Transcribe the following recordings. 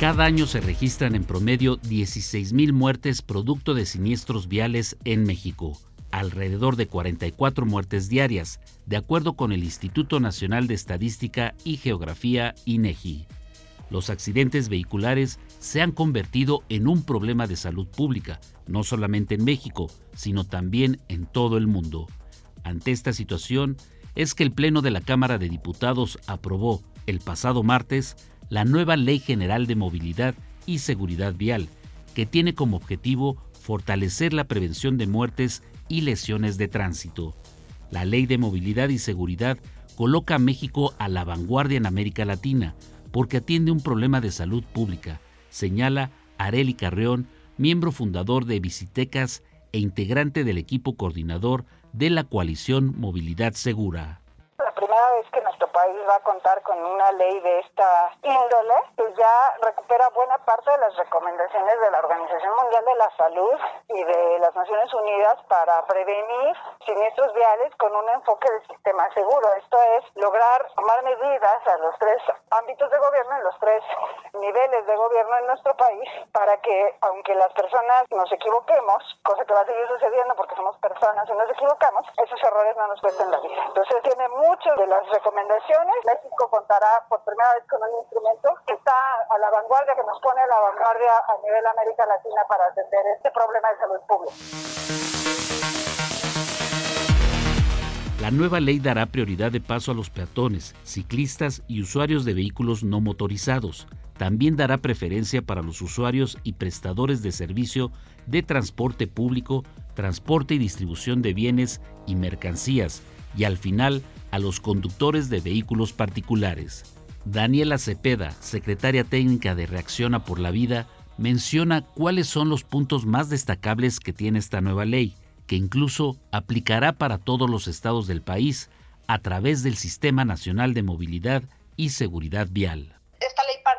Cada año se registran en promedio 16.000 muertes producto de siniestros viales en México, alrededor de 44 muertes diarias, de acuerdo con el Instituto Nacional de Estadística y Geografía INEGI. Los accidentes vehiculares se han convertido en un problema de salud pública, no solamente en México, sino también en todo el mundo. Ante esta situación, es que el Pleno de la Cámara de Diputados aprobó el pasado martes la nueva Ley General de Movilidad y Seguridad Vial, que tiene como objetivo fortalecer la prevención de muertes y lesiones de tránsito. La Ley de Movilidad y Seguridad coloca a México a la vanguardia en América Latina porque atiende un problema de salud pública, señala Areli Carreón, miembro fundador de Visitecas e integrante del equipo coordinador de la coalición Movilidad Segura país va a contar con una ley de esta índole que ya recupera buena parte de las recomendaciones de la Organización Mundial de la Salud y de las Naciones Unidas para prevenir siniestros viales con un enfoque de sistema seguro. Esto es lograr tomar medidas a los tres ámbitos de gobierno, en los tres niveles de gobierno en nuestro país, para que aunque las personas nos equivoquemos, cosa que va a seguir sucediendo porque somos personas y nos equivocamos, esos errores no nos cuesten la vida. Entonces tiene muchas de las recomendaciones México contará por primera vez con un instrumento que está a la vanguardia, que nos pone a la vanguardia a nivel América Latina para atender este problema de salud pública. La nueva ley dará prioridad de paso a los peatones, ciclistas y usuarios de vehículos no motorizados. También dará preferencia para los usuarios y prestadores de servicio de transporte público, transporte y distribución de bienes y mercancías, y al final a los conductores de vehículos particulares. Daniela Cepeda, secretaria técnica de Reacciona por la Vida, menciona cuáles son los puntos más destacables que tiene esta nueva ley, que incluso aplicará para todos los estados del país a través del Sistema Nacional de Movilidad y Seguridad Vial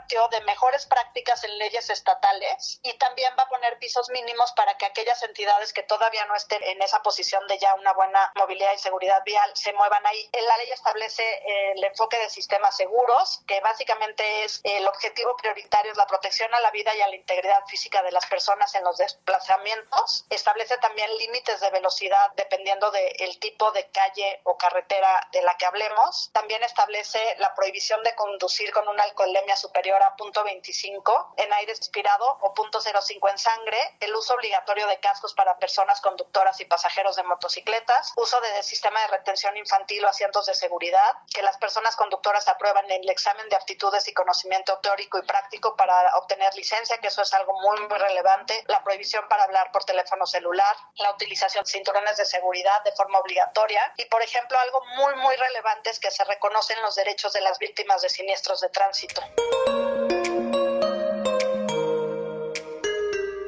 de mejores prácticas en leyes estatales y también va a poner pisos mínimos para que aquellas entidades que todavía no estén en esa posición de ya una buena movilidad y seguridad vial se muevan ahí. La ley establece eh, el enfoque de sistemas seguros, que básicamente es el objetivo prioritario es la protección a la vida y a la integridad física de las personas en los desplazamientos. Establece también límites de velocidad dependiendo del tipo de calle o carretera de la que hablemos. También establece la prohibición de conducir con una alcoholemia superior a punto 25 en aire expirado o punto 05 en sangre, el uso obligatorio de cascos para personas conductoras y pasajeros de motocicletas, uso de sistema de retención infantil o asientos de seguridad, que las personas conductoras aprueban el examen de aptitudes y conocimiento teórico y práctico para obtener licencia, que eso es algo muy, muy relevante, la prohibición para hablar por teléfono celular, la utilización de cinturones de seguridad de forma obligatoria y, por ejemplo, algo muy, muy relevante es que se reconocen los derechos de las víctimas de siniestros de tránsito.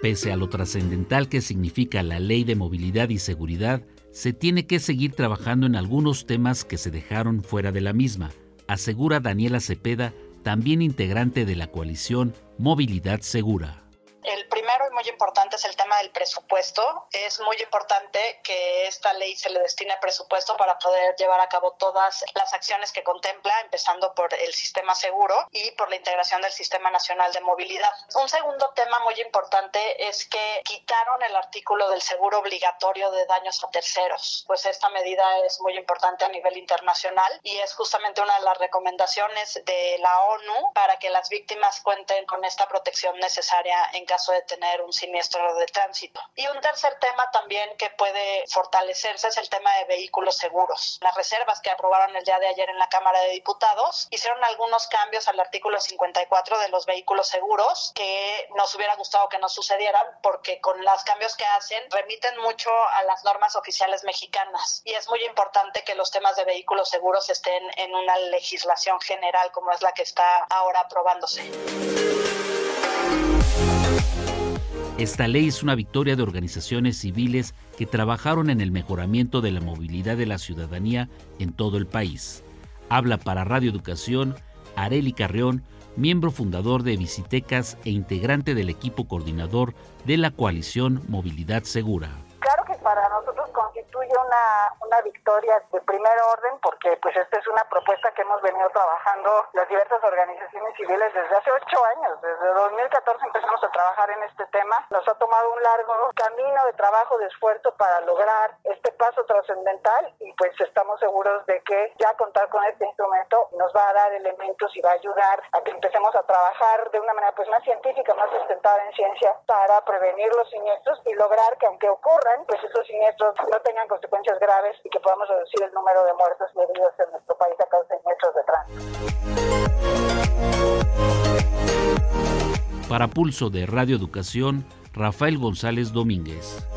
Pese a lo trascendental que significa la ley de movilidad y seguridad, se tiene que seguir trabajando en algunos temas que se dejaron fuera de la misma, asegura Daniela Cepeda, también integrante de la coalición Movilidad Segura importante es el tema del presupuesto. Es muy importante que esta ley se le destine presupuesto para poder llevar a cabo todas las acciones que contempla, empezando por el sistema seguro y por la integración del Sistema Nacional de Movilidad. Un segundo tema muy importante es que quitaron el artículo del seguro obligatorio de daños a terceros. Pues esta medida es muy importante a nivel internacional y es justamente una de las recomendaciones de la ONU para que las víctimas cuenten con esta protección necesaria en caso de tener un siniestro de tránsito. Y un tercer tema también que puede fortalecerse es el tema de vehículos seguros. Las reservas que aprobaron el día de ayer en la Cámara de Diputados hicieron algunos cambios al artículo 54 de los vehículos seguros que nos hubiera gustado que no sucedieran porque con los cambios que hacen remiten mucho a las normas oficiales mexicanas y es muy importante que los temas de vehículos seguros estén en una legislación general como es la que está ahora aprobándose. Esta ley es una victoria de organizaciones civiles que trabajaron en el mejoramiento de la movilidad de la ciudadanía en todo el país. Habla para Radio Educación Areli Carreón, miembro fundador de Visitecas e integrante del equipo coordinador de la coalición Movilidad Segura. Constituye una, una victoria de primer orden porque pues esta es una propuesta que hemos venido trabajando las diversas organizaciones civiles desde hace ocho años. Desde 2014 empezamos a trabajar en este tema. Nos ha tomado un largo camino de trabajo, de esfuerzo para lograr este paso trascendental y pues estamos seguros de que ya contar con este instrumento nos va a dar elementos y va a ayudar a que empecemos a trabajar de una manera pues más científica, más sustentada en ciencia para prevenir los siniestros y lograr que aunque ocurran, pues esos siniestros no tengan consecuencias graves y que podamos reducir el número de muertos medidos en nuestro país a causa de siniestros de tránsito. Para Pulso de Radio Educación, Rafael González Domínguez.